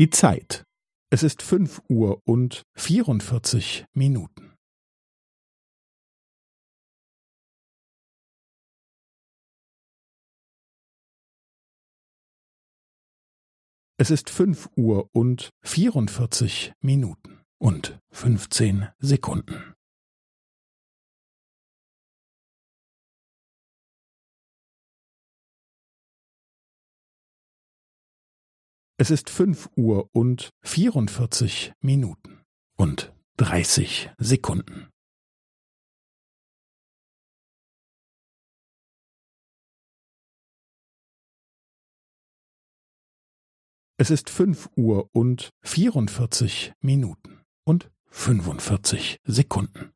Die Zeit. Es ist fünf Uhr und vierundvierzig Minuten. Es ist fünf Uhr und vierundvierzig Minuten und fünfzehn Sekunden. Es ist fünf Uhr und vierundvierzig Minuten und dreißig Sekunden. Es ist fünf Uhr und vierundvierzig Minuten und fünfundvierzig Sekunden.